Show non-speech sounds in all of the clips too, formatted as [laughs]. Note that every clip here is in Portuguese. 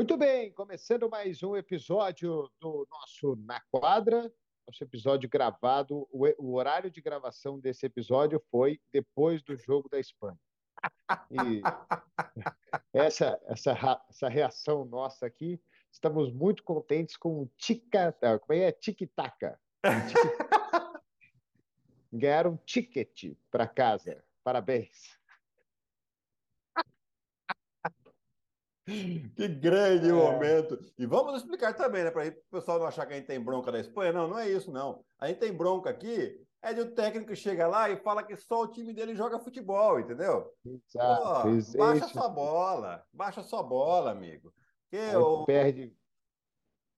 Muito bem, começando mais um episódio do nosso Na Quadra, nosso episódio gravado. O, o horário de gravação desse episódio foi depois do jogo da Espanha. E [laughs] essa, essa, essa reação nossa aqui, estamos muito contentes com o tica, como é? Tic-taca. [laughs] Ganharam um ticket para casa. Parabéns. [laughs] Que grande é. momento! E vamos explicar também, né? Para o pessoal não achar que a gente tem bronca da Espanha. Não, não é isso, não. A gente tem bronca aqui, é de um técnico que chega lá e fala que só o time dele joga futebol, entendeu? Exato. Pô, baixa sua bola, baixa sua bola, amigo. Porque o, perde.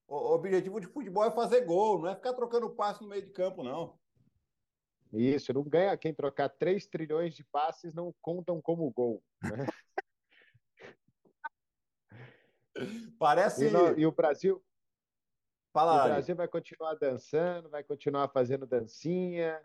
O, objetivo de futebol é fazer gol, não é ficar trocando passe no meio de campo, não. Isso, não ganha quem trocar 3 trilhões de passes não contam como gol. Né? Parece. E, e o Brasil. Fala, o Brasil vai continuar dançando, vai continuar fazendo dancinha,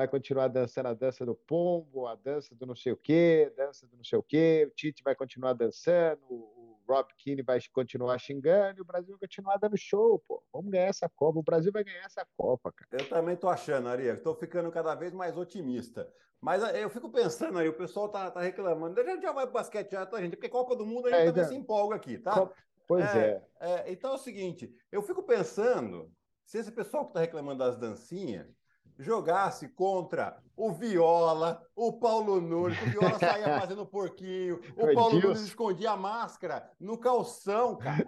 vai continuar dançando a dança do pombo, a dança do não sei o quê, dança do não sei o quê. O Tite vai continuar dançando, o Rob Keane vai continuar xingando e o Brasil vai continuar dando show, pô. Vamos ganhar essa Copa. O Brasil vai ganhar essa Copa, cara. Eu também tô achando, Aria. Estou ficando cada vez mais otimista. Mas eh, eu fico pensando aí, o pessoal tá, tá reclamando. A gente já vai pro basquete já, tá, gente? Porque Copa do Mundo a gente é, também já... se empolga aqui, tá? Pois é, é. é. Então é o seguinte, eu fico pensando, se esse pessoal que está reclamando das dancinhas jogasse contra o Viola, o Paulo Nunes, o Viola [laughs] saía fazendo porquinho, o Paulo Deus. Nunes escondia a máscara no calção, cara,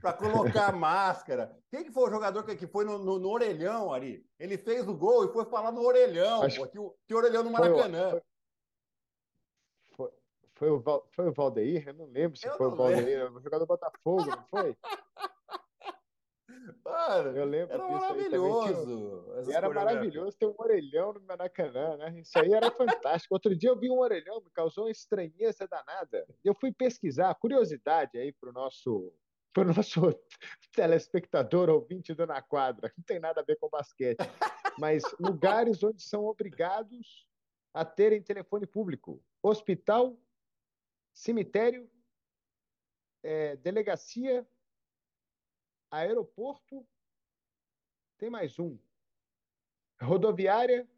para colocar a máscara. Quem que foi o jogador que, foi no, no, no, orelhão ali? Ele fez o gol e foi falar no orelhão, Acho... pô, que, que orelhão no Maracanã. Foi, foi, foi, o, Val, foi o Valdeir? Eu não lembro se eu foi o Valdeir, o jogador do Botafogo, não foi? [laughs] Mano, eu lembro era maravilhoso. Aí era maravilhoso ter um orelhão no Maracanã, né? Isso aí era fantástico. Outro dia eu vi um orelhão, me causou uma estranheza danada. Eu fui pesquisar, curiosidade aí para o nosso para o nosso [laughs] telespectador ouvinte do Na Quadra, não tem nada a ver com basquete, mas lugares onde são obrigados a terem telefone público: hospital, cemitério, é, delegacia aeroporto, tem mais um. Rodoviária,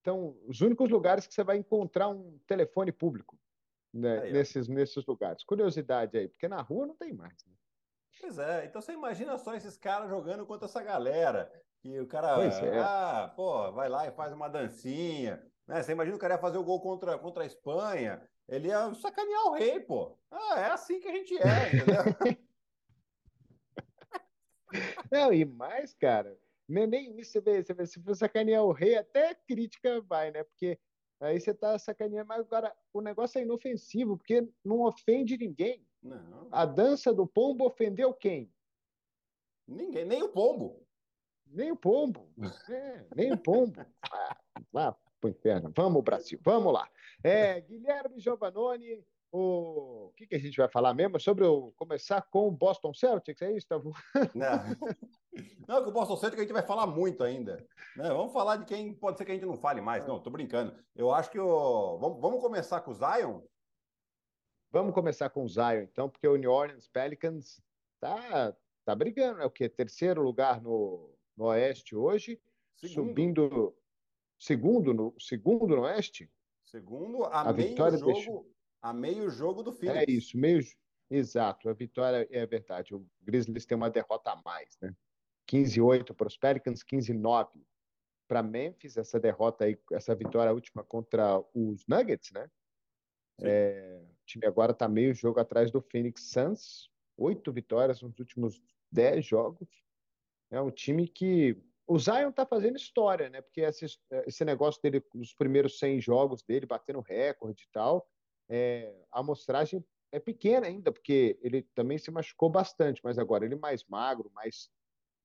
então, os únicos lugares que você vai encontrar um telefone público né, aí, nesses, nesses lugares. Curiosidade aí, porque na rua não tem mais. Né? Pois é, então você imagina só esses caras jogando contra essa galera. Que o cara, é. ah, pô, vai lá e faz uma dancinha. Né? Você imagina o cara ia fazer o gol contra, contra a Espanha, ele ia sacanear o rei, pô. Ah, é assim que a gente é, entendeu? [laughs] Não, e mais, cara, nem, nem isso você vê, você vê, se for sacanear o rei, até crítica vai, né? Porque aí você tá sacaneando, mas agora o negócio é inofensivo, porque não ofende ninguém. Não. A dança do pombo ofendeu quem? Ninguém, nem o pombo. Nem o pombo. É, nem o pombo. Ah, lá pro inferno. Vamos, Brasil, vamos lá. É, Guilherme Giovanoni, o, que, que a gente vai falar mesmo? Sobre o começar com o Boston Celtics, é isso, Tavu? Não. [laughs] não, que o Boston Celtics a gente vai falar muito ainda. Né? Vamos falar de quem pode ser que a gente não fale mais. Não, tô brincando. Eu acho que o. Vamos, vamos começar com o Zion? Vamos começar com o Zion, então, porque o New Orleans Pelicans tá, tá brigando, é o quê? Terceiro lugar no, no Oeste hoje, segundo. subindo segundo no, segundo no Oeste? Segundo, a, a meio vitória jogo. Deixou a meio jogo do Phoenix. É isso, meio. Exato, a vitória é verdade. O Grizzlies tem uma derrota a mais, né? 15-8 para os Pelicans, 15-9 para Memphis, essa derrota aí, essa vitória última contra os Nuggets, né? É, o time agora está meio jogo atrás do Phoenix Suns, oito vitórias nos últimos dez jogos. É um time que o Zion está fazendo história, né? Porque esse, esse negócio dele, os primeiros 100 jogos dele, batendo recorde e tal, é, a amostragem é pequena ainda, porque ele também se machucou bastante, mas agora ele mais magro, mais,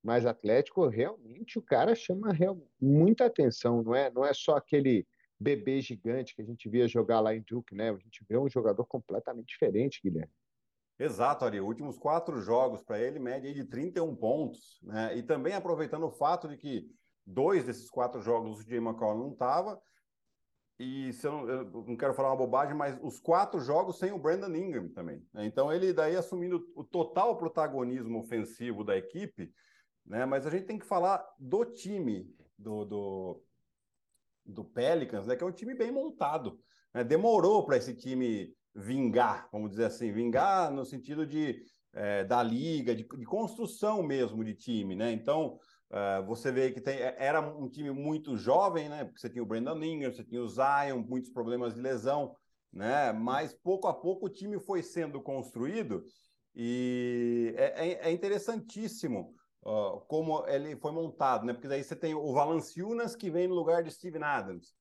mais atlético, realmente o cara chama real, muita atenção, não é, não é só aquele bebê gigante que a gente via jogar lá em Duke, né? A gente vê um jogador completamente diferente, Guilherme. Exato, Ari. Últimos quatro jogos para ele, média de 31 pontos, né? E também aproveitando o fato de que dois desses quatro jogos o Jay McCollum não estava, E se eu, não, eu não quero falar uma bobagem, mas os quatro jogos sem o Brandon Ingram também. Né? Então ele daí assumindo o total protagonismo ofensivo da equipe, né? Mas a gente tem que falar do time do, do, do Pelicans, né? Que é um time bem montado. Né? Demorou para esse time vingar, vamos dizer assim, vingar no sentido de é, da liga, de, de, construção mesmo de time, né? Então Uh, você vê que tem, é, era um time muito jovem, né? Porque você tinha o Brandon Ingram, você tinha o Zion, muitos problemas de lesão, né? Mas pouco a pouco o time foi sendo construído e é, é, é interessantíssimo uh, como ele foi montado, né? Porque daí você tem o Valanciunas que vem no lugar de Steven Adams,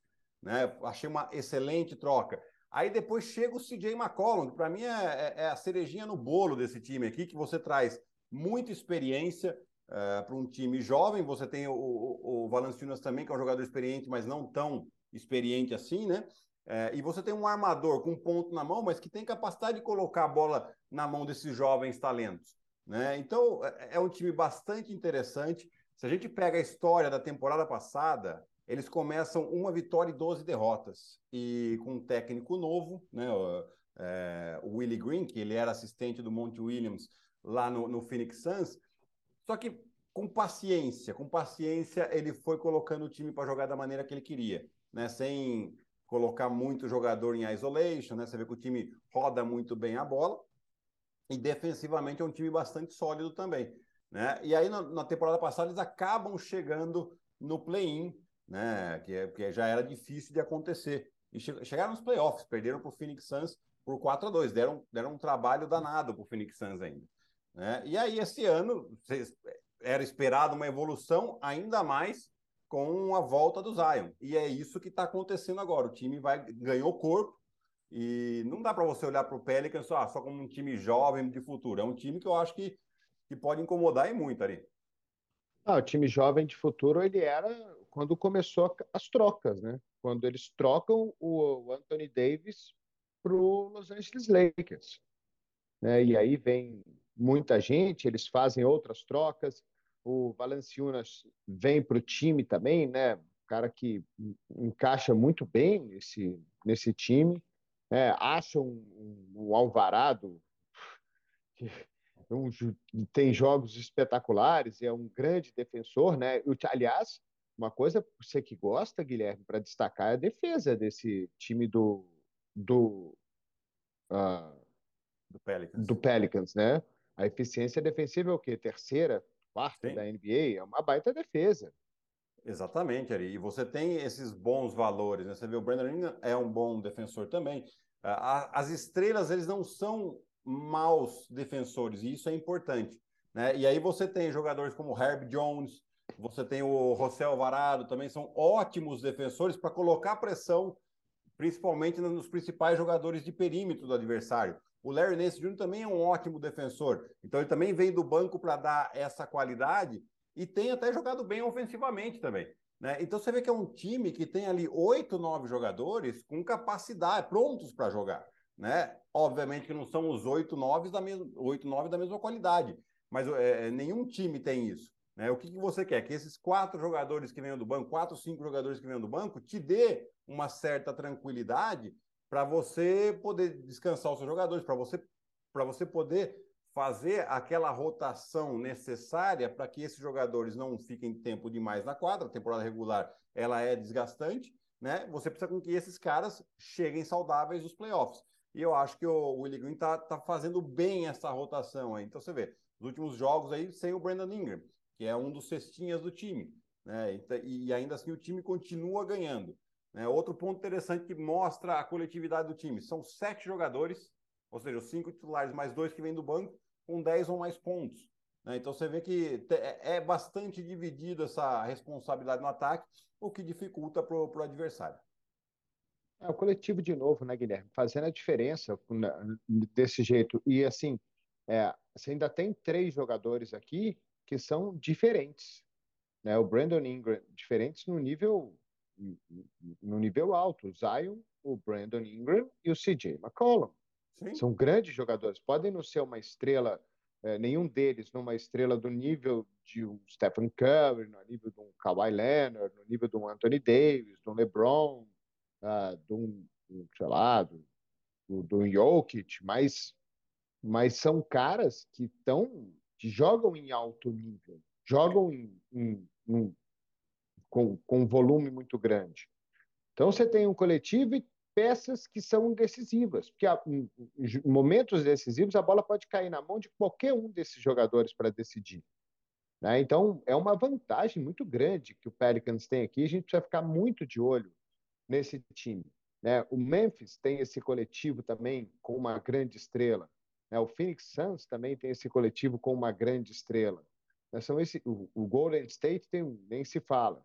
né? Achei uma excelente troca. Aí depois chega o CJ McCollum, que para mim é, é, é a cerejinha no bolo desse time aqui, que você traz muita experiência, Uh, para um time jovem, você tem o, o, o Valanciunas também, que é um jogador experiente, mas não tão experiente assim, né? Uh, e você tem um armador com um ponto na mão, mas que tem capacidade de colocar a bola na mão desses jovens talentos. Né? Então, é, é um time bastante interessante. Se a gente pega a história da temporada passada, eles começam uma vitória e 12 derrotas. E com um técnico novo, né? o, é, o Willie Green, que ele era assistente do Monte Williams lá no, no Phoenix Suns, só que com paciência, com paciência, ele foi colocando o time para jogar da maneira que ele queria, né? Sem colocar muito jogador em isolation, né? Você vê que o time roda muito bem a bola e defensivamente é um time bastante sólido também, né? E aí na temporada passada eles acabam chegando no play-in, né? Que, é, que já era difícil de acontecer. E chegaram nos playoffs, perderam para o Phoenix Suns por 4 a 2 deram, deram um trabalho danado para o Phoenix Suns ainda. Né? E aí, esse ano, era esperado uma evolução ainda mais com a volta do Zion. E é isso que está acontecendo agora. O time vai ganhou corpo e não dá para você olhar para o Pelicans só, só como um time jovem de futuro. É um time que eu acho que, que pode incomodar e muito ali. Ah, o time jovem de futuro ele era quando começou as trocas, né? Quando eles trocam o Anthony Davis para o Los Angeles Lakers. Né? E aí vem muita gente, eles fazem outras trocas. O Valanciunas vem para o time também, né? cara que encaixa muito bem nesse, nesse time. É, acha um, um, um Alvarado [laughs] que um, tem jogos espetaculares, é um grande defensor, né? Aliás, uma coisa você que gosta, Guilherme, para destacar é a defesa desse time do do, uh, do Pelicans. do Pelicans, né? A eficiência defensiva é o quê? Terceira, quarta Sim. da NBA? É uma baita defesa. Exatamente, Ari. E você tem esses bons valores, né? Você vê o Brandon Ingram é um bom defensor também. As estrelas, eles não são maus defensores, e isso é importante. Né? E aí você tem jogadores como Herb Jones, você tem o José Alvarado, também são ótimos defensores para colocar pressão, principalmente nos principais jogadores de perímetro do adversário. O Larry Nance Jr. também é um ótimo defensor. Então ele também vem do banco para dar essa qualidade e tem até jogado bem ofensivamente também. Né? Então você vê que é um time que tem ali oito, nove jogadores com capacidade, prontos para jogar. Né? Obviamente que não são os oito, nove da nove da mesma qualidade, mas é, é, nenhum time tem isso. Né? O que, que você quer? Que esses quatro jogadores que venham do banco, quatro, cinco jogadores que venham do banco, te dê uma certa tranquilidade para você poder descansar os seus jogadores, para você, você poder fazer aquela rotação necessária para que esses jogadores não fiquem tempo demais na quadra. A temporada regular ela é desgastante, né? Você precisa com que esses caras cheguem saudáveis nos playoffs. E eu acho que o Willie Green está tá fazendo bem essa rotação aí. Então você vê, os últimos jogos aí sem o Brandon Ingram, que é um dos cestinhas do time. Né? E, e ainda assim o time continua ganhando. Né? Outro ponto interessante que mostra a coletividade do time: são sete jogadores, ou seja, os cinco titulares mais dois que vêm do banco, com dez ou mais pontos. Né? Então você vê que é, é bastante dividida essa responsabilidade no ataque, o que dificulta para o adversário. É o coletivo de novo, né, Guilherme? Fazendo a diferença né, desse jeito. E assim, é, você ainda tem três jogadores aqui que são diferentes. Né? O Brandon Ingram, diferentes no nível no nível alto, o Zion, o Brandon Ingram e o CJ McCollum. Sim. São grandes jogadores. Podem não ser uma estrela, é, nenhum deles numa estrela do nível de um Stephen Curry, no nível de um Kawhi Leonard, no nível de um Anthony Davis, de um LeBron, uh, do, sei lá, do, do, do Jokic, mas, mas são caras que estão que jogam em alto nível, jogam em, em, em, com, com um volume muito grande. Então você tem um coletivo e peças que são decisivas, porque em, em momentos decisivos a bola pode cair na mão de qualquer um desses jogadores para decidir. Né? Então é uma vantagem muito grande que o Pelicans tem aqui. A gente precisa ficar muito de olho nesse time. Né? O Memphis tem esse coletivo também com uma grande estrela. Né? O Phoenix Suns também tem esse coletivo com uma grande estrela. Né? São esse, o, o Golden State tem, nem se fala.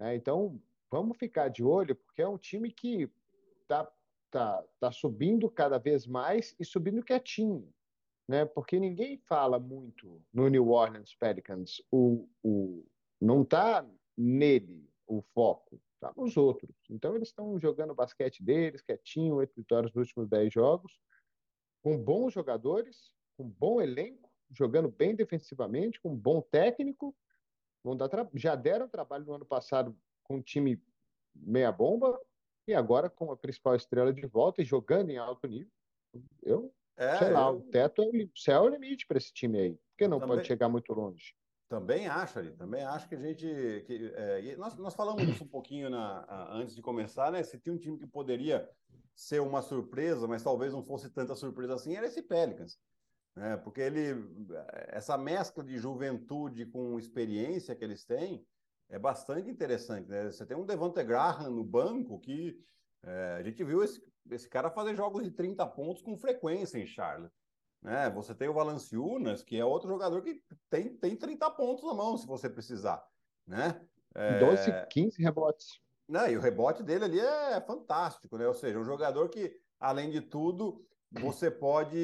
Né? Então vamos ficar de olho porque é um time que está tá, tá subindo cada vez mais e subindo quietinho, né? Porque ninguém fala muito no New Orleans Pelicans. O, o, não está nele o foco, está nos outros. Então eles estão jogando o basquete deles, quietinho, oito vitórias nos últimos dez jogos, com bons jogadores, com bom elenco, jogando bem defensivamente, com bom técnico. Vão dar já deram trabalho no ano passado com um time meia bomba, e agora, com a principal estrela de volta e jogando em alto nível, eu é, sei lá, eu... o teto é o céu é o limite para esse time aí. Porque não também, pode chegar muito longe. Também acho, ali, também acho que a gente. Que, é, nós, nós falamos isso um pouquinho na, antes de começar, né? Se tinha um time que poderia ser uma surpresa, mas talvez não fosse tanta surpresa assim, era esse Pelicans. Né? Porque ele, essa mescla de juventude com experiência que eles têm, é bastante interessante. Né? Você tem um Devante Graham no banco que é, a gente viu esse, esse cara fazer jogos de 30 pontos com frequência em Charlotte. Né? Você tem o Valanciunas, que é outro jogador que tem, tem 30 pontos na mão, se você precisar. Né? É... 12, 15 rebotes. Não, e o rebote dele ali é fantástico, né? Ou seja, um jogador que, além de tudo, você pode,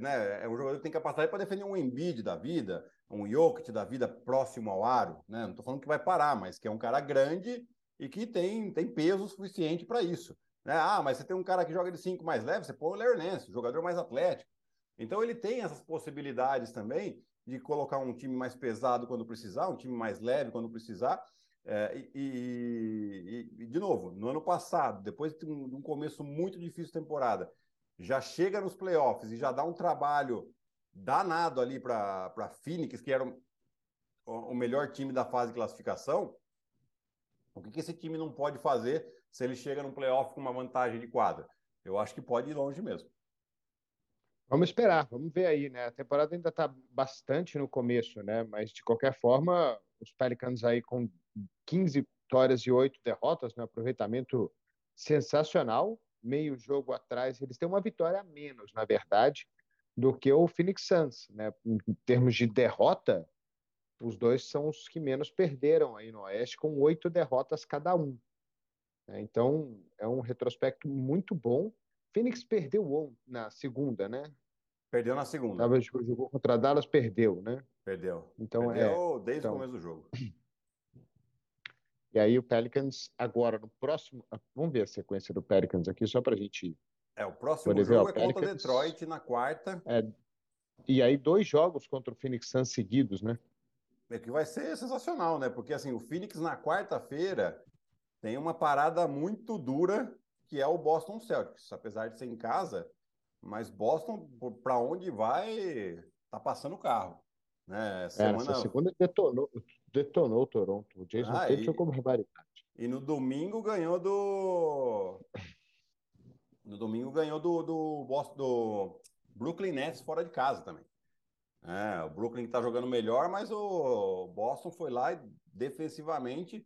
né, é um jogador que tem capacidade para defender um Embiid da vida, um Jokic da vida próximo ao aro, né? Não estou falando que vai parar, mas que é um cara grande e que tem, tem peso suficiente para isso. Né? Ah, mas você tem um cara que joga de cinco mais leve, você põe o Larry Nance, jogador mais atlético. Então ele tem essas possibilidades também de colocar um time mais pesado quando precisar, um time mais leve quando precisar. É, e, e, e, de novo, no ano passado, depois de um, começo muito difícil de temporada, já chega nos playoffs e já dá um trabalho danado ali para Phoenix, que era o, o melhor time da fase de classificação. O que, que esse time não pode fazer se ele chega no playoff com uma vantagem de quadra? Eu acho que pode ir longe mesmo. Vamos esperar, vamos ver aí, né? A temporada ainda está bastante no começo, né? Mas de qualquer forma, os Pelicans aí com 15 vitórias e 8 derrotas, né? aproveitamento sensacional meio jogo atrás, eles têm uma vitória a menos, na verdade, do que o Phoenix Suns, né? Em termos de derrota, os dois são os que menos perderam aí no Oeste, com oito derrotas cada um. Né? Então, é um retrospecto muito bom. Phoenix perdeu na segunda, né? Perdeu na segunda. Tava, jogou contra Dallas, perdeu, né? Perdeu. Então, perdeu é, desde então, o começo do jogo. [clears throat] E aí o Pelicans agora no próximo, vamos ver a sequência do Pelicans aqui só para a gente. É o próximo ver, jogo é Pelicans, contra Detroit na quarta. É, e aí dois jogos contra o Phoenix Suns seguidos, né? É que vai ser sensacional, né? Porque assim o Phoenix na quarta-feira tem uma parada muito dura que é o Boston Celtics, apesar de ser em casa, mas Boston para onde vai tá passando o carro. Né? Semana... É, essa segunda detonou, detonou o Toronto. O Jason ah, Tatum jogou barbaridade. E no domingo ganhou do. No domingo ganhou do, do, do Brooklyn Nets fora de casa também. É, o Brooklyn está jogando melhor, mas o Boston foi lá e defensivamente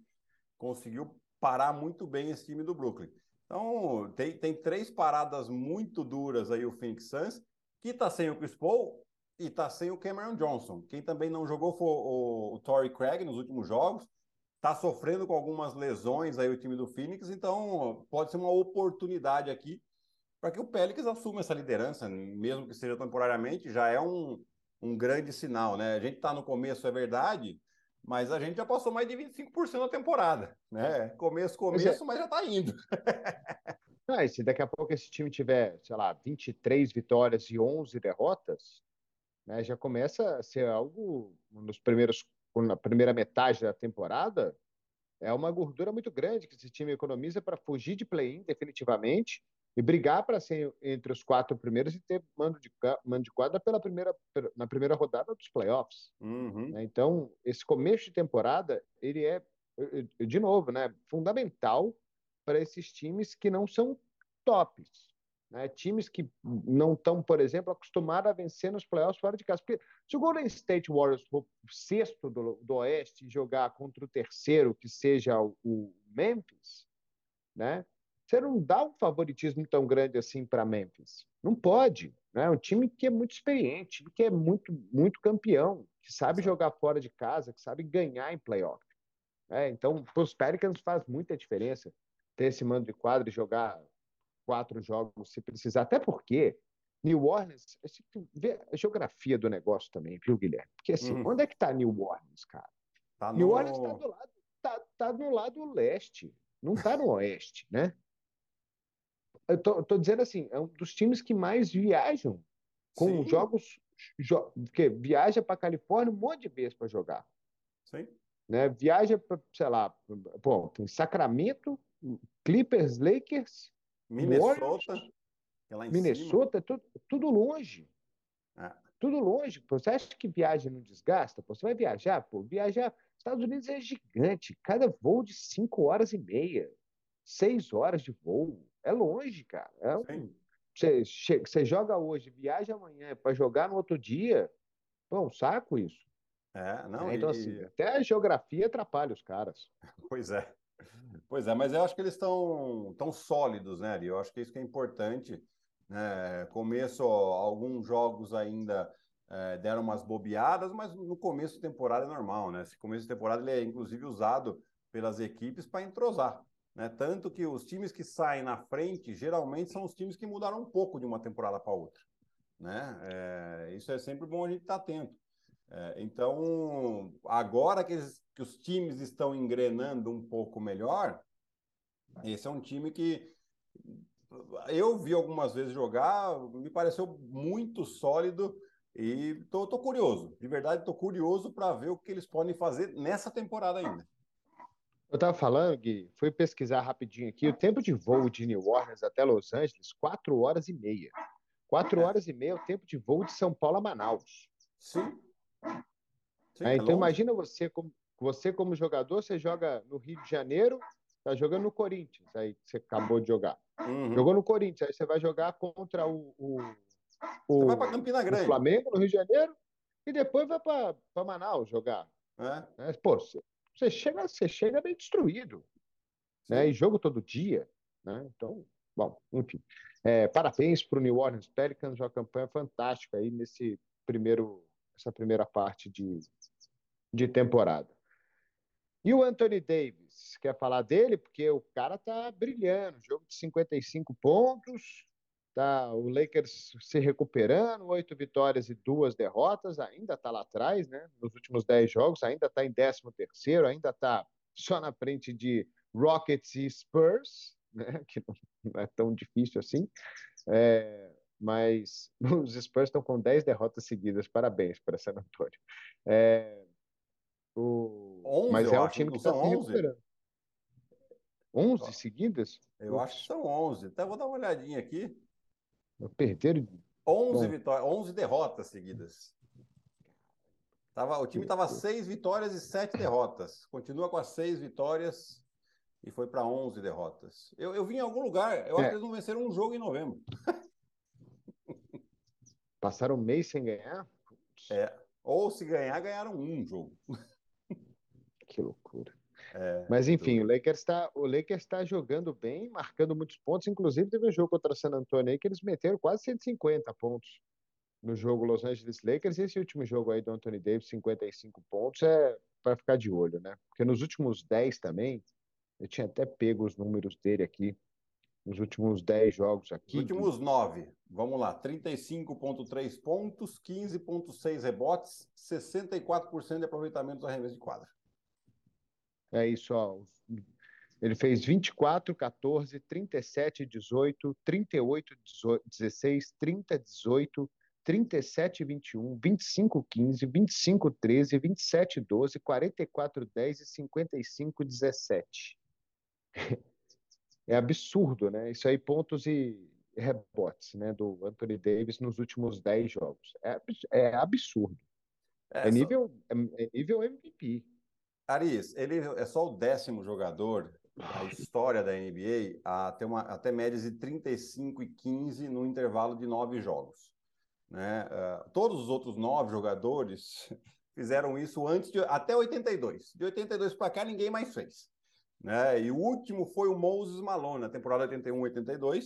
conseguiu parar muito bem esse time do Brooklyn. Então, tem, tem três paradas muito duras aí o Phoenix Suns, que está sem o Chris Paul, e tá sem o Cameron Johnson. Quem também não jogou foi o, o Torrey Craig nos últimos jogos. Tá sofrendo com algumas lesões aí o time do Phoenix, então pode ser uma oportunidade aqui para que o Pelicans assuma essa liderança, mesmo que seja temporariamente, já é um, um grande sinal, né? A gente está no começo, é verdade, mas a gente já passou mais de 25% da temporada, né? Começo, começo, é. mas já está indo. [laughs] ah, se daqui a pouco esse time tiver, sei lá, 23 vitórias e 11 derrotas, né, já começa a ser algo nos primeiros na primeira metade da temporada é uma gordura muito grande que esse time economiza para fugir de play-in definitivamente e brigar para ser entre os quatro primeiros e ter mando de, mando de quadra pela primeira, na primeira rodada dos playoffs. Uhum. Né? Então, esse começo de temporada, ele é, de novo, né, fundamental para esses times que não são tops. Né? Times que não estão, por exemplo, acostumados a vencer nos playoffs fora de casa. Porque se o Golden State Warriors for sexto do, do Oeste e jogar contra o terceiro, que seja o, o Memphis, né? você não dá um favoritismo tão grande assim para Memphis. Não pode. Né? É um time que é muito experiente, que é muito, muito campeão, que sabe Sim. jogar fora de casa, que sabe ganhar em playoff. É, então, para os Pelicans faz muita diferença ter esse mando de quadro e jogar quatro jogos se precisar. Até porque New Orleans, vê a geografia do negócio também, viu, Guilherme? Porque assim, uhum. onde é que está New Orleans, cara? Tá no... New Orleans está do lado, tá, tá do lado leste, não está no oeste, né? Eu tô, tô, dizendo assim, é um dos times que mais viajam com Sim. jogos jo, que viaja para Califórnia um monte de vezes para jogar. Sim. Né? Viaja para, sei lá, bom, tem Sacramento, Clippers, Lakers, Minnesota. É Minnesota, tudo, tudo longe. É. Tudo longe. Você acha que viagem não desgasta? Pô, você vai viajar? Pô, viajar. Estados Unidos é gigante. Cada voo de cinco horas e meia, seis horas de voo. É longe, cara. É um... você, você joga hoje, viaja amanhã para jogar no outro dia. Pô, um saco isso. É, não. É, então, e... assim, até a geografia atrapalha os caras. [laughs] Pois é. Pois é, mas eu acho que eles estão tão sólidos, né, Ari? Eu acho que isso que é importante. Né? Começo, alguns jogos ainda é, deram umas bobeadas, mas no começo da temporada é normal, né? Esse começo de temporada ele é inclusive usado pelas equipes para entrosar. Né? Tanto que os times que saem na frente geralmente são os times que mudaram um pouco de uma temporada para outra. Né? É, isso é sempre bom a gente estar tá atento. É, então, agora que, eles, que os times estão engrenando um pouco melhor, esse é um time que eu vi algumas vezes jogar, me pareceu muito sólido e tô, tô curioso, de verdade, tô curioso para ver o que eles podem fazer nessa temporada ainda. Eu estava falando, Gui, fui pesquisar rapidinho aqui, o tempo de voo de New Orleans até Los Angeles, quatro horas e meia. Quatro é. horas e meia é o tempo de voo de São Paulo a Manaus. Sim. Sim, é, então longe. imagina você como, você como jogador, você joga no Rio de Janeiro, tá jogando no Corinthians, aí você acabou de jogar. Uhum. Jogou no Corinthians, aí você vai jogar contra o, o, o você vai para Campina Grande. Flamengo no Rio de Janeiro e depois vai para Manaus jogar. É. É, pô, você chega, você chega bem destruído, né? E jogo todo dia, né? Então, bom, enfim. É, parabéns para o New Orleans Pelicans, uma campanha fantástica aí nesse primeiro, essa primeira parte de, de temporada. E o Anthony Davis, quer falar dele? Porque o cara tá brilhando, jogo de 55 pontos, tá o Lakers se recuperando, oito vitórias e duas derrotas, ainda tá lá atrás, né? Nos últimos dez jogos, ainda tá em 13 terceiro, ainda tá só na frente de Rockets e Spurs, né? [laughs] Que não é tão difícil assim. É, mas [laughs] os Spurs estão com 10 derrotas seguidas. Parabéns para San Antonio. É, o... 11, mas é um time que está se recuperando. 11 seguidas? Eu acho que são 11. Até vou dar uma olhadinha aqui. Perderam. 11 vitórias, 11 derrotas seguidas. Tava, o time estava 6 vitórias e 7 derrotas. Continua com as 6 vitórias e foi para 11 derrotas. Eu, eu vi em algum lugar, eu é. acho que eles não venceram um jogo em novembro. [laughs] Passaram um mês sem ganhar? É. Ou se ganhar, ganharam um jogo. [laughs] Que loucura. É, Mas enfim, o Lakers está o Lakers está jogando bem, marcando muitos pontos. Inclusive teve um jogo contra o San Antonio aí que eles meteram quase 150 pontos no jogo Los Angeles Lakers. Esse último jogo aí do Anthony Davis, 55 pontos, é para ficar de olho, né? Porque nos últimos 10 também, eu tinha até pego os números dele aqui, nos últimos 10 jogos aqui. Nos últimos 9, vamos lá, 35,3 pontos, 15,6 rebotes, 64% de aproveitamento dos arremessos de quadra. É isso, ó. Ele fez 24, 14, 37, 18, 38, 16, 30, 18, 37-21, 25-15, 25-13, 27-12, 44-10 e 55-17. [laughs] É absurdo, né? Isso aí, pontos e rebotes, né? Do Anthony Davis nos últimos 10 jogos. É, é absurdo. É, é nível, só... é, é nível MVP. Aris, ele é só o décimo jogador da história da NBA a ter uma, até médias de 35 e 15 no intervalo de nove jogos. Né? Uh, todos os outros nove jogadores [laughs] fizeram isso antes de até 82. De 82 para cá, ninguém mais fez. Né? E o último foi o Moses Malone, na temporada 81-82,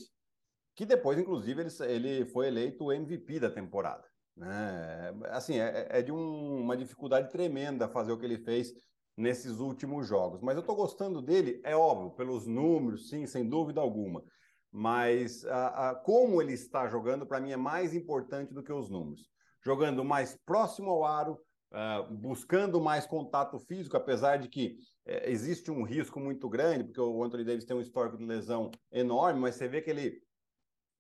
que depois, inclusive, ele, ele foi eleito o MVP da temporada. Né? Assim, é, é de um, uma dificuldade tremenda fazer o que ele fez nesses últimos jogos. Mas eu estou gostando dele, é óbvio, pelos números, sim, sem dúvida alguma. Mas a, a, como ele está jogando, para mim, é mais importante do que os números. Jogando mais próximo ao aro, uh, buscando mais contato físico, apesar de que uh, existe um risco muito grande, porque o Anthony Davis tem um histórico de lesão enorme, mas você vê que ele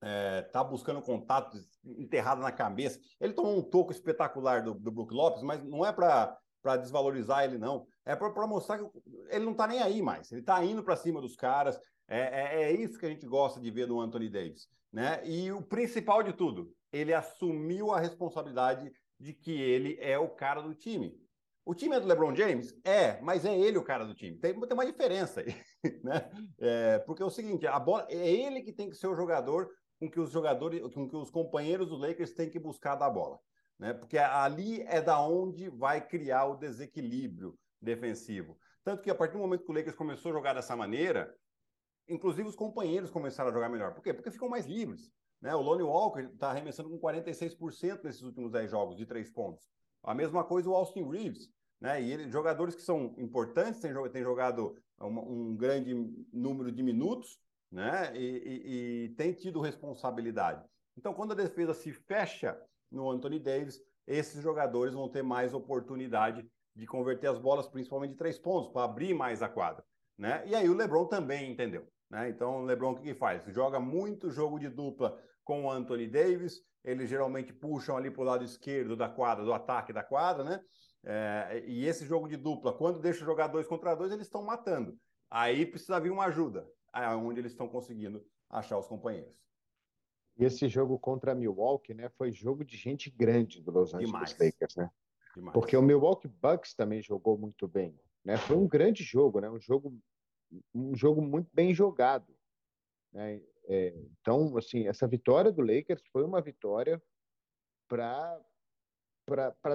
está é, buscando contato enterrado na cabeça. Ele tomou um toco espetacular do, do Brook Lopes, mas não é para desvalorizar ele, não. É para mostrar que ele não está nem aí mais. Ele está indo para cima dos caras. É, é, é, isso que a gente gosta de ver no Anthony Davis. Né? E o principal de tudo, ele assumiu a responsabilidade de que ele é o cara do time. O time é do LeBron James? É, mas é ele o cara do time. Tem, tem uma diferença aí, [laughs] né? É, porque é o seguinte, a bola é ele que tem que ser o jogador com que os jogadores, com que os companheiros do Lakers têm que buscar da bola, né? Porque ali é da onde vai criar o desequilíbrio defensivo. Tanto que a partir do momento que o Lakers começou a jogar dessa maneira, inclusive os companheiros começaram a jogar melhor. Por quê? Porque ficam mais livres. Né? O Lonnie Walker está arremessando com 46% nesses últimos 10 jogos de três pontos. A mesma coisa o Austin Reeves. Né? E ele, jogadores que são importantes, têm, jogado um, um grande número de minutos né? E, e, e, tido responsabilidade. Então, quando a defesa se fecha no Anthony Davis, esses jogadores vão ter mais oportunidade de converter as bolas, principalmente de três pontos, para abrir mais a quadra. Né? E aí o LeBron também entendeu. Né? Então, o LeBron o que, que faz? Joga muito jogo de dupla com o Anthony Davis, eles geralmente puxam ali para o lado esquerdo da quadra, do ataque da quadra, né? É, e esse jogo de dupla, quando deixa jogar dois contra dois, eles estão matando. Aí precisa vir uma ajuda, onde eles estão conseguindo achar os companheiros. E esse jogo contra Milwaukee, né, foi jogo de gente grande do Los Angeles Demais. Lakers, né? Demais. Porque o Milwaukee Bucks também jogou muito bem, né? Foi um grande jogo, né? Um jogo, um jogo muito bem jogado, né? É, então, assim, essa vitória do Lakers foi uma vitória para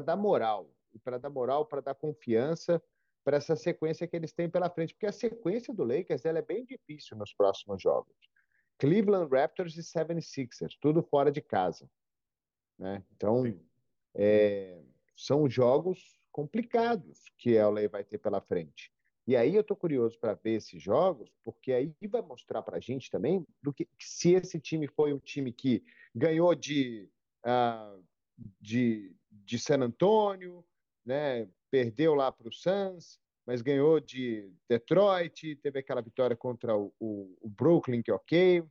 dar moral, para dar moral, para dar confiança para essa sequência que eles têm pela frente, porque a sequência do Lakers ela é bem difícil nos próximos jogos. Cleveland Raptors e 76ers, tudo fora de casa. Né? Então, é, são jogos complicados que a LA vai ter pela frente. E aí eu estou curioso para ver esses jogos, porque aí vai mostrar para a gente também do que se esse time foi um time que ganhou de, uh, de, de San Antônio, né? perdeu lá para o Suns, mas ganhou de Detroit, teve aquela vitória contra o, o, o, Brooklyn, que é ok,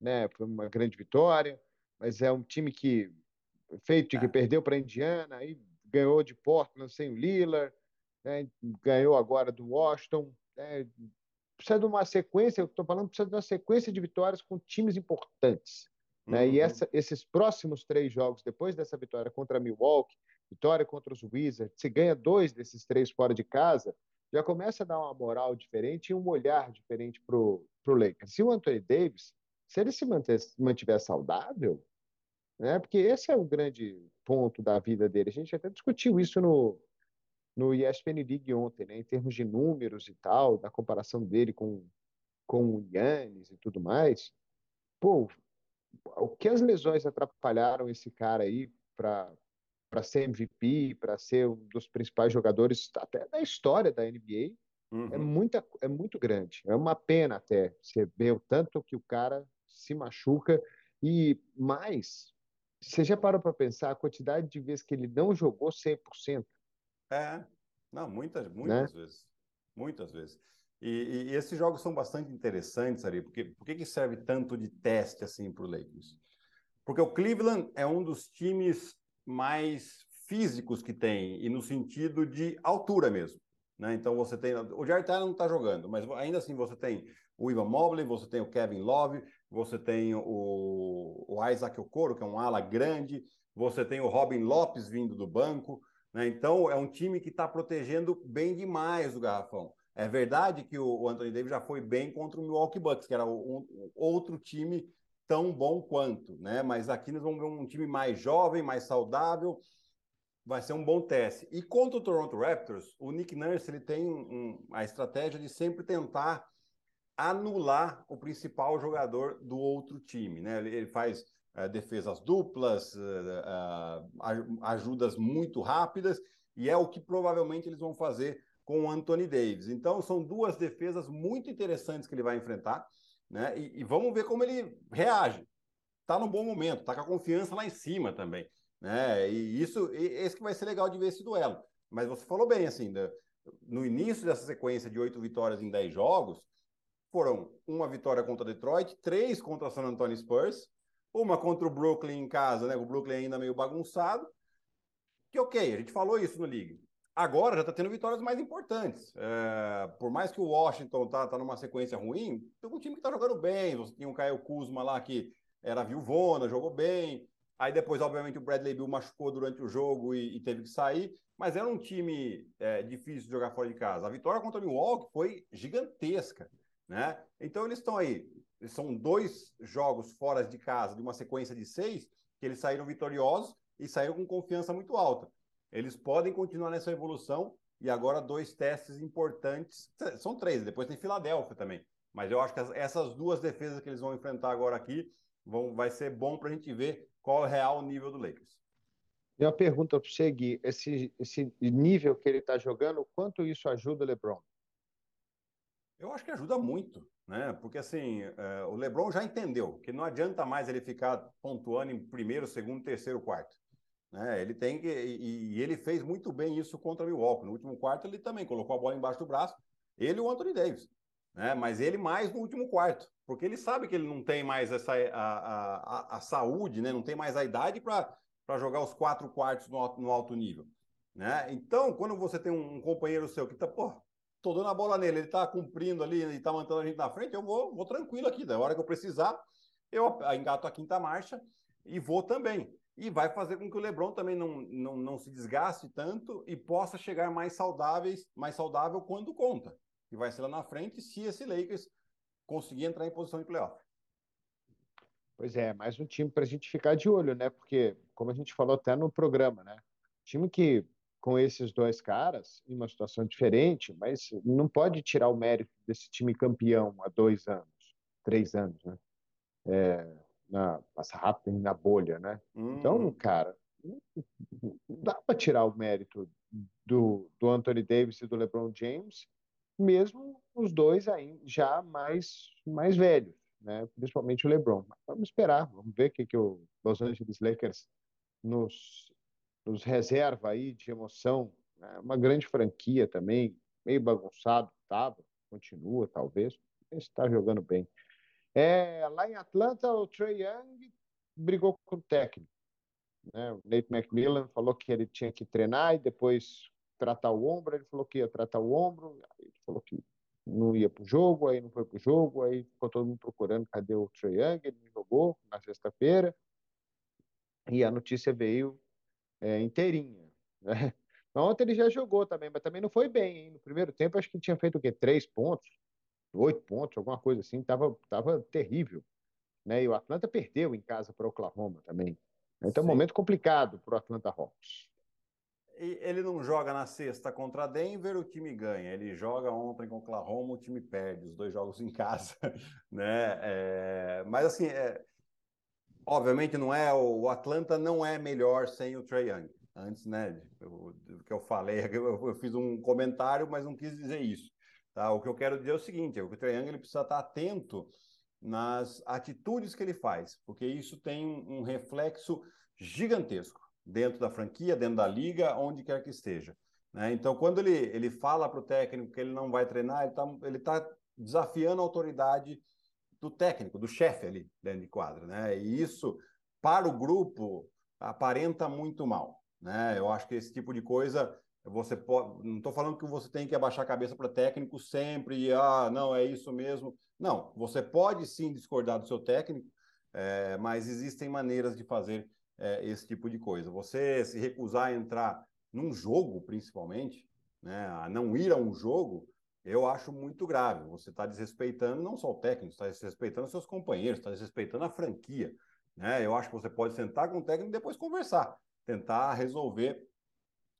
né? Foi uma grande vitória, mas é um time que feito que é. perdeu para Indiana, aí ganhou de Portland sem o Lillard, né? ganhou agora do Washington. Né? Precisa de uma sequência, eu estou falando, precisa de uma sequência de vitórias com times importantes. Né? Uhum. E essa, esses próximos três jogos, depois dessa vitória contra Milwaukee, vitória contra os Wizards, se ganha dois desses três fora de casa, já começa a dar uma moral diferente e um olhar diferente para o Lakers. Se o Anthony Davis, se ele se manter, mantiver saudável, né, porque esse é o grande ponto da vida dele. A gente até discutiu isso no, no ESPN League ontem, né, em termos de números e tal, da comparação dele com, com o Yannis e tudo mais. Pô, o que as lesões atrapalharam esse cara aí para para ser MVP, para ser um dos principais jogadores até da história da NBA, é uhum. é, muita, é muito grande. É uma pena até você ver o tanto que o cara se machuca e mais, você já parou para pensar a quantidade de vezes que ele não jogou 100%? É, não, muitas, muitas né? vezes. Muitas vezes. E, e, esses jogos são bastante interessantes ali, porque por que serve tanto de teste assim para o Lakers? Porque o Cleveland é um dos times mais físicos que tem, e no sentido de altura mesmo. Né? Então você tem. O Jair não está jogando, mas ainda assim você tem o Ivan Mobley, você tem o Kevin Love, você tem o, o Isaac Okoro, que é um ala grande, você tem o Robin Lopes vindo do banco. Né? Então é um time que está protegendo bem demais o garrafão. É verdade que o Anthony Davis já foi bem contra o Milwaukee Bucks, que era um, outro time tão bom quanto, né? Mas aqui nós vamos ver um time mais jovem, mais saudável, vai ser um bom teste. E contra o Toronto Raptors, o Nick Nurse ele tem um, a estratégia de sempre tentar anular o principal jogador do outro time, né? Ele, ele faz defesas duplas, uh, uh, ajudas muito rápidas, e é o que provavelmente eles vão fazer com o Anthony Davis. Então, são duas defesas muito interessantes que ele vai enfrentar né? E, e vamos ver como ele reage. Está no bom momento, está com a confiança lá em cima também, né? E isso, e, esse que vai ser legal de ver esse duelo. Mas você falou bem, assim, no início dessa sequência de oito vitórias em dez jogos, foram uma vitória contra Detroit, três contra San Antonio Spurs, uma contra o Brooklyn em casa, né? O Brooklyn ainda meio bagunçado. Que ok, a gente falou isso no League agora já está tendo vitórias mais importantes. É, por mais que o Washington tá, tá numa sequência ruim, tem um time que está jogando bem. Você tinha o Caio Kuzma lá que era viuvona, jogou bem. Aí depois, obviamente, o Bradley Bill machucou durante o jogo e, e teve que sair. Mas era um time é, difícil de jogar fora de casa. A vitória contra o Milwaukee foi gigantesca, né? Então eles estão aí. São dois jogos fora de casa de uma sequência de seis que eles saíram vitoriosos e saíram com confiança muito alta. Eles podem continuar nessa evolução e agora dois testes importantes. São três, depois tem Filadélfia também. Mas eu acho que essas duas defesas que eles vão enfrentar agora aqui vão, vai ser bom para a gente ver qual é o real nível do Lakers. E uma pergunta para você, Gui. Esse, esse nível que ele está jogando, quanto isso ajuda o LeBron? Eu acho que ajuda muito, né? Porque assim, é, o LeBron já entendeu que não adianta mais ele ficar pontuando em primeiro, segundo, terceiro, quarto. Né? Ele tem que, e, ele fez muito bem isso contra o Milwaukee. No último quarto, ele também colocou a bola embaixo do braço. Ele e o Anthony Davis. Né? Mas ele mais no último quarto, porque ele sabe que ele não tem mais essa a, a, a saúde, né? não tem mais a idade para jogar os quatro quartos no, no alto nível. Né? Então, quando você tem um companheiro seu que tá, pô, tô dando a bola nele, ele tá cumprindo ali e tá mantendo a gente na frente, eu vou, vou tranquilo aqui. Da hora que eu precisar, eu engato a quinta marcha e vou também e vai fazer com que o LeBron também não, não, não se desgaste tanto e possa chegar mais saudáveis, mais saudável quando conta. E vai ser lá na frente se esse Lakers conseguir entrar em posição de playoff. Pois é, mais um time para a gente ficar de olho, né? Porque, como a gente falou até no programa, né? Time que, com esses dois caras, em uma situação diferente, mas não pode tirar o mérito desse time campeão há dois anos, três anos, né? É, na, passa rápido na bolha, né? Então, uhum. cara, não dá para tirar o mérito do, do Anthony Davis e do LeBron James, mesmo os dois ainda já mais, mais velhos, né? Principalmente o LeBron. Mas vamos esperar, vamos ver o que, que o Los Angeles Lakers nos, nos reserva aí de emoção. Né? Uma grande franquia também, meio bagunçado, estava, continua talvez, está jogando bem. É, lá em Atlanta, o Trey Young brigou com o técnico. Né? O Nate McMillan falou que ele tinha que treinar e depois tratar o ombro. Ele falou que ia tratar o ombro, ele falou que não ia para o jogo, aí não foi para o jogo, aí ficou todo mundo procurando cadê o Trey Young. Ele jogou na sexta-feira e a notícia veio é, inteirinha. Né? [laughs] Ontem ele já jogou também, mas também não foi bem. Hein? No primeiro tempo, acho que tinha feito o quê? Três pontos oito pontos, alguma coisa assim, estava tava terrível. Né? E o Atlanta perdeu em casa para o Oklahoma também. Então, é um momento complicado para o Atlanta Hawks. E ele não joga na sexta contra Denver, o time ganha. Ele joga ontem com o Oklahoma, o time perde os dois jogos em casa, [laughs] né? É... mas assim, é... obviamente não é o Atlanta não é melhor sem o Trey Young. Antes, né? Do que eu falei, [laughs] eu, eu fiz um comentário, mas não quis dizer isso. Tá? O que eu quero dizer é o seguinte: é o Triângulo ele precisa estar atento nas atitudes que ele faz, porque isso tem um reflexo gigantesco dentro da franquia, dentro da liga, onde quer que esteja. Né? Então, quando ele, ele fala para o técnico que ele não vai treinar, ele está ele tá desafiando a autoridade do técnico, do chefe ali dentro de quadra. Né? E isso para o grupo, aparenta muito mal. Né? Eu acho que esse tipo de coisa você pode. Não estou falando que você tem que abaixar a cabeça para técnico sempre e ah, não, é isso mesmo. Não, você pode sim discordar do seu técnico, é, mas existem maneiras de fazer é, esse tipo de coisa. Você se recusar a entrar num jogo, principalmente, né, a não ir a um jogo, eu acho muito grave. Você está desrespeitando não só o técnico, está desrespeitando seus companheiros, está desrespeitando a franquia. Né? Eu acho que você pode sentar com o técnico e depois conversar, tentar resolver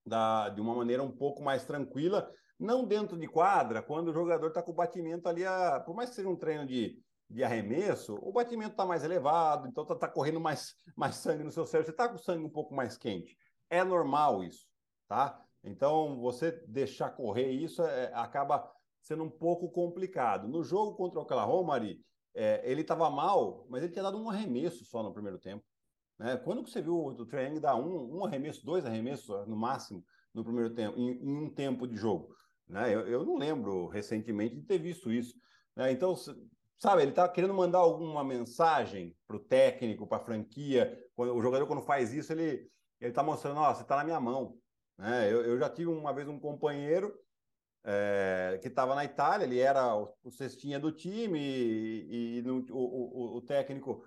da, de uma maneira um pouco mais tranquila, não dentro de quadra, quando o jogador está com o batimento ali, a, por mais que seja um treino de, de arremesso, o batimento está mais elevado, então está tá correndo mais, mais sangue no seu cérebro, você está com o sangue um pouco mais quente. É normal isso, tá? Então, você deixar correr isso é, acaba sendo um pouco complicado. No jogo contra o Oklahoma, Ari, é, ele estava mal, mas ele tinha dado um arremesso só no primeiro tempo. Né? Quando você viu o Triang dar um, um arremesso, dois arremessos no máximo no primeiro tempo, em, em um tempo de jogo? Né? Eu, eu, não lembro recentemente de ter visto isso. Né? Então, sabe, ele está querendo mandar alguma mensagem para o técnico, para a franquia. Quando, o jogador, quando faz isso, ele está mostrando: ó, você está na minha mão. Né? Eu, eu, já tive uma vez um companheiro é, que estava na Itália, ele era o, o cestinha do time e, e no, o, o, o, técnico,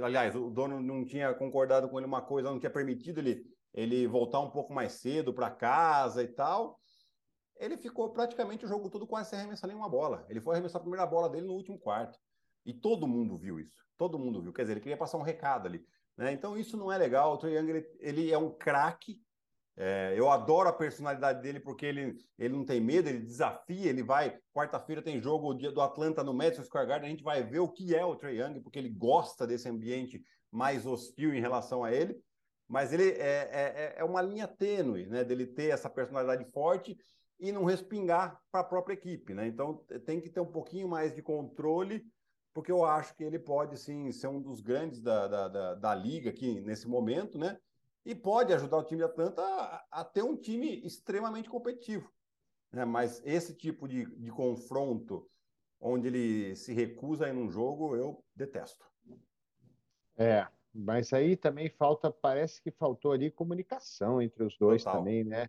aliás, o dono não tinha concordado com ele uma coisa, não tinha permitido ele, ele voltar um pouco mais cedo para casa e tal. Ele ficou praticamente o jogo todo quase sem arremessar nenhuma bola. Ele foi arremessar a primeira bola dele no último quarto. E todo mundo viu isso. Todo mundo viu. Quer dizer, ele queria passar um recado ali. Né? Então isso não é legal. O Trae ele, ele é um craque é, eu adoro a personalidade dele porque ele, ele não tem medo, ele desafia, ele vai. Quarta-feira tem jogo do Atlanta no Madison Square Garden, a gente vai ver o que é o Trey Young, porque ele gosta desse ambiente mais hostil em relação a ele. Mas ele é, é, é uma linha tênue, né? Dele ter essa personalidade forte e não respingar para a própria equipe, né? Então tem que ter um pouquinho mais de controle, porque eu acho que ele pode sim ser um dos grandes da, da, da, da liga aqui nesse momento, né? E pode ajudar o time de Atlanta a, a ter um time extremamente competitivo. Né? Mas esse tipo de, de confronto, onde ele se recusa em um jogo, eu detesto. É, mas aí também falta, parece que faltou ali comunicação entre os dois Total. também, né?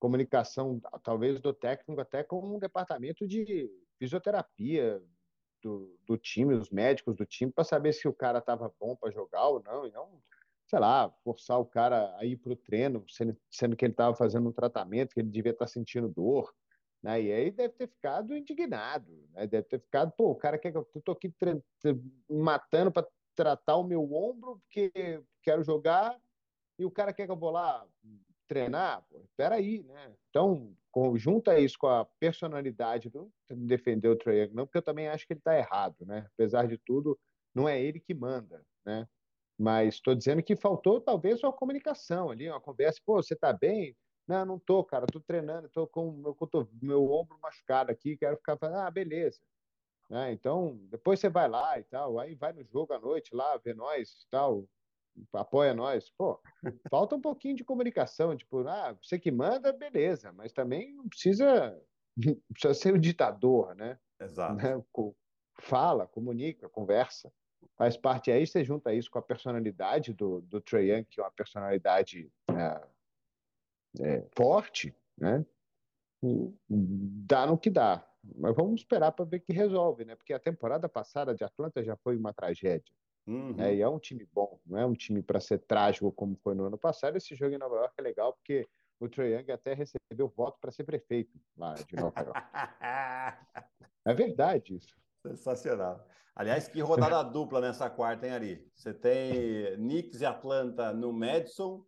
Comunicação, talvez do técnico até com um departamento de fisioterapia do, do time, os médicos do time, para saber se o cara estava bom para jogar ou não, e não sei lá, forçar o cara a ir para o treino, sendo, sendo que ele estava fazendo um tratamento, que ele devia estar tá sentindo dor. Né? E aí deve ter ficado indignado, né? deve ter ficado, pô, o cara quer que eu estou aqui matando para tratar o meu ombro porque quero jogar e o cara quer que eu vou lá treinar? Pô, aí, né? Então, junta isso com a personalidade do defender o Trae não, porque eu também acho que ele está errado, né? Apesar de tudo, não é ele que manda, né? Mas estou dizendo que faltou talvez uma comunicação ali, uma conversa. Pô, você está bem? Não, não tô, cara. Estou treinando, estou com meu, meu ombro machucado aqui, quero ficar. Ah, beleza. Né? Então, depois você vai lá e tal. Aí vai no jogo à noite lá, vê nós e tal, apoia nós. Pô, falta um pouquinho de comunicação. Tipo, ah, você que manda, beleza, mas também não precisa, não [laughs] precisa ser o ditador, né? Exato. Né? Fala, comunica, conversa faz parte aí, você junta isso com a personalidade do, do Trae Young, que é uma personalidade é, é, forte, né? dá no que dá. Mas vamos esperar para ver que resolve, né? Porque a temporada passada de Atlanta já foi uma tragédia. Uhum. Né? E é um time bom, não é um time para ser trágico como foi no ano passado. Esse jogo em Nova York é legal porque o Trae Young até recebeu voto para ser prefeito lá de Nova York. [laughs] é verdade isso. Sensacional. Aliás, que rodada dupla nessa quarta, hein, Ari? Você tem Knicks e Atlanta no Madison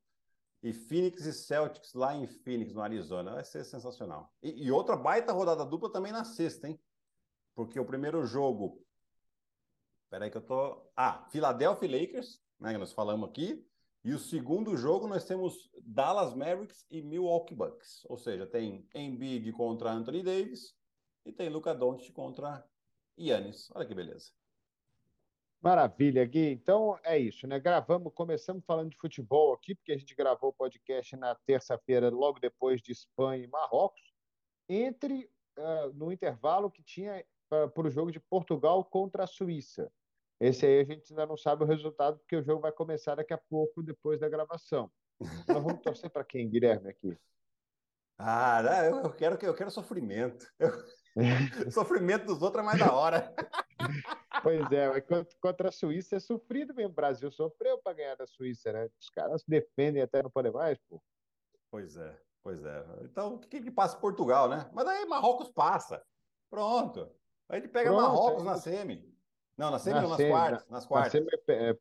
e Phoenix e Celtics lá em Phoenix, no Arizona. Vai ser sensacional. E, e outra baita rodada dupla também na sexta, hein? Porque o primeiro jogo. Peraí que eu tô. Ah, Philadelphia Lakers, né? Que nós falamos aqui. E o segundo jogo nós temos Dallas Mavericks e Milwaukee Bucks. Ou seja, tem Embiid contra Anthony Davis e tem Luca Doncic contra Yannis. Olha que beleza. Maravilha, Gui. Então é isso, né? Gravamos, começamos falando de futebol aqui, porque a gente gravou o podcast na terça-feira, logo depois de Espanha e Marrocos, entre uh, no intervalo que tinha para o jogo de Portugal contra a Suíça. Esse aí a gente ainda não sabe o resultado, porque o jogo vai começar daqui a pouco, depois da gravação. Nós vamos torcer para quem, Guilherme, aqui? [laughs] Ah, eu quero, eu quero sofrimento. Eu... [laughs] sofrimento dos outros é mais da hora. [laughs] Pois é, contra a Suíça é sofrido mesmo. O Brasil sofreu para ganhar da Suíça, né? Os caras defendem até não poder mais, pô. Pois é, pois é. Então, o que que passa Portugal, né? Mas aí Marrocos passa. Pronto. Aí ele pega Pronto, Marrocos é na semi. Não, na semi na ou nas quartas? nas quartas. Na semi é, é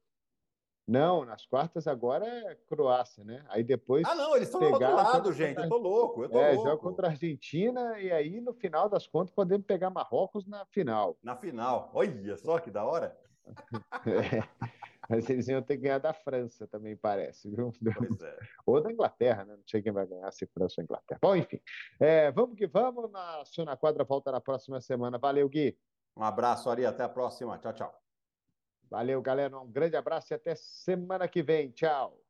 não, nas quartas agora é Croácia, né? Aí depois. Ah, não, eles estão do outro lado, gente. Eu tô louco. Eu tô é, louco. joga contra a Argentina e aí, no final das contas, podemos pegar Marrocos na final. Na final. Olha só que da hora. [laughs] é. Mas eles iam ter que ganhar da França também, parece. Viu? Pois é. Ou da Inglaterra, né? Não sei quem vai ganhar, se França ou Inglaterra. Bom, enfim. É, vamos que vamos. Na Sona Quadra volta na próxima semana. Valeu, Gui. Um abraço, Ari. Até a próxima. Tchau, tchau. Valeu, galera. Um grande abraço e até semana que vem. Tchau.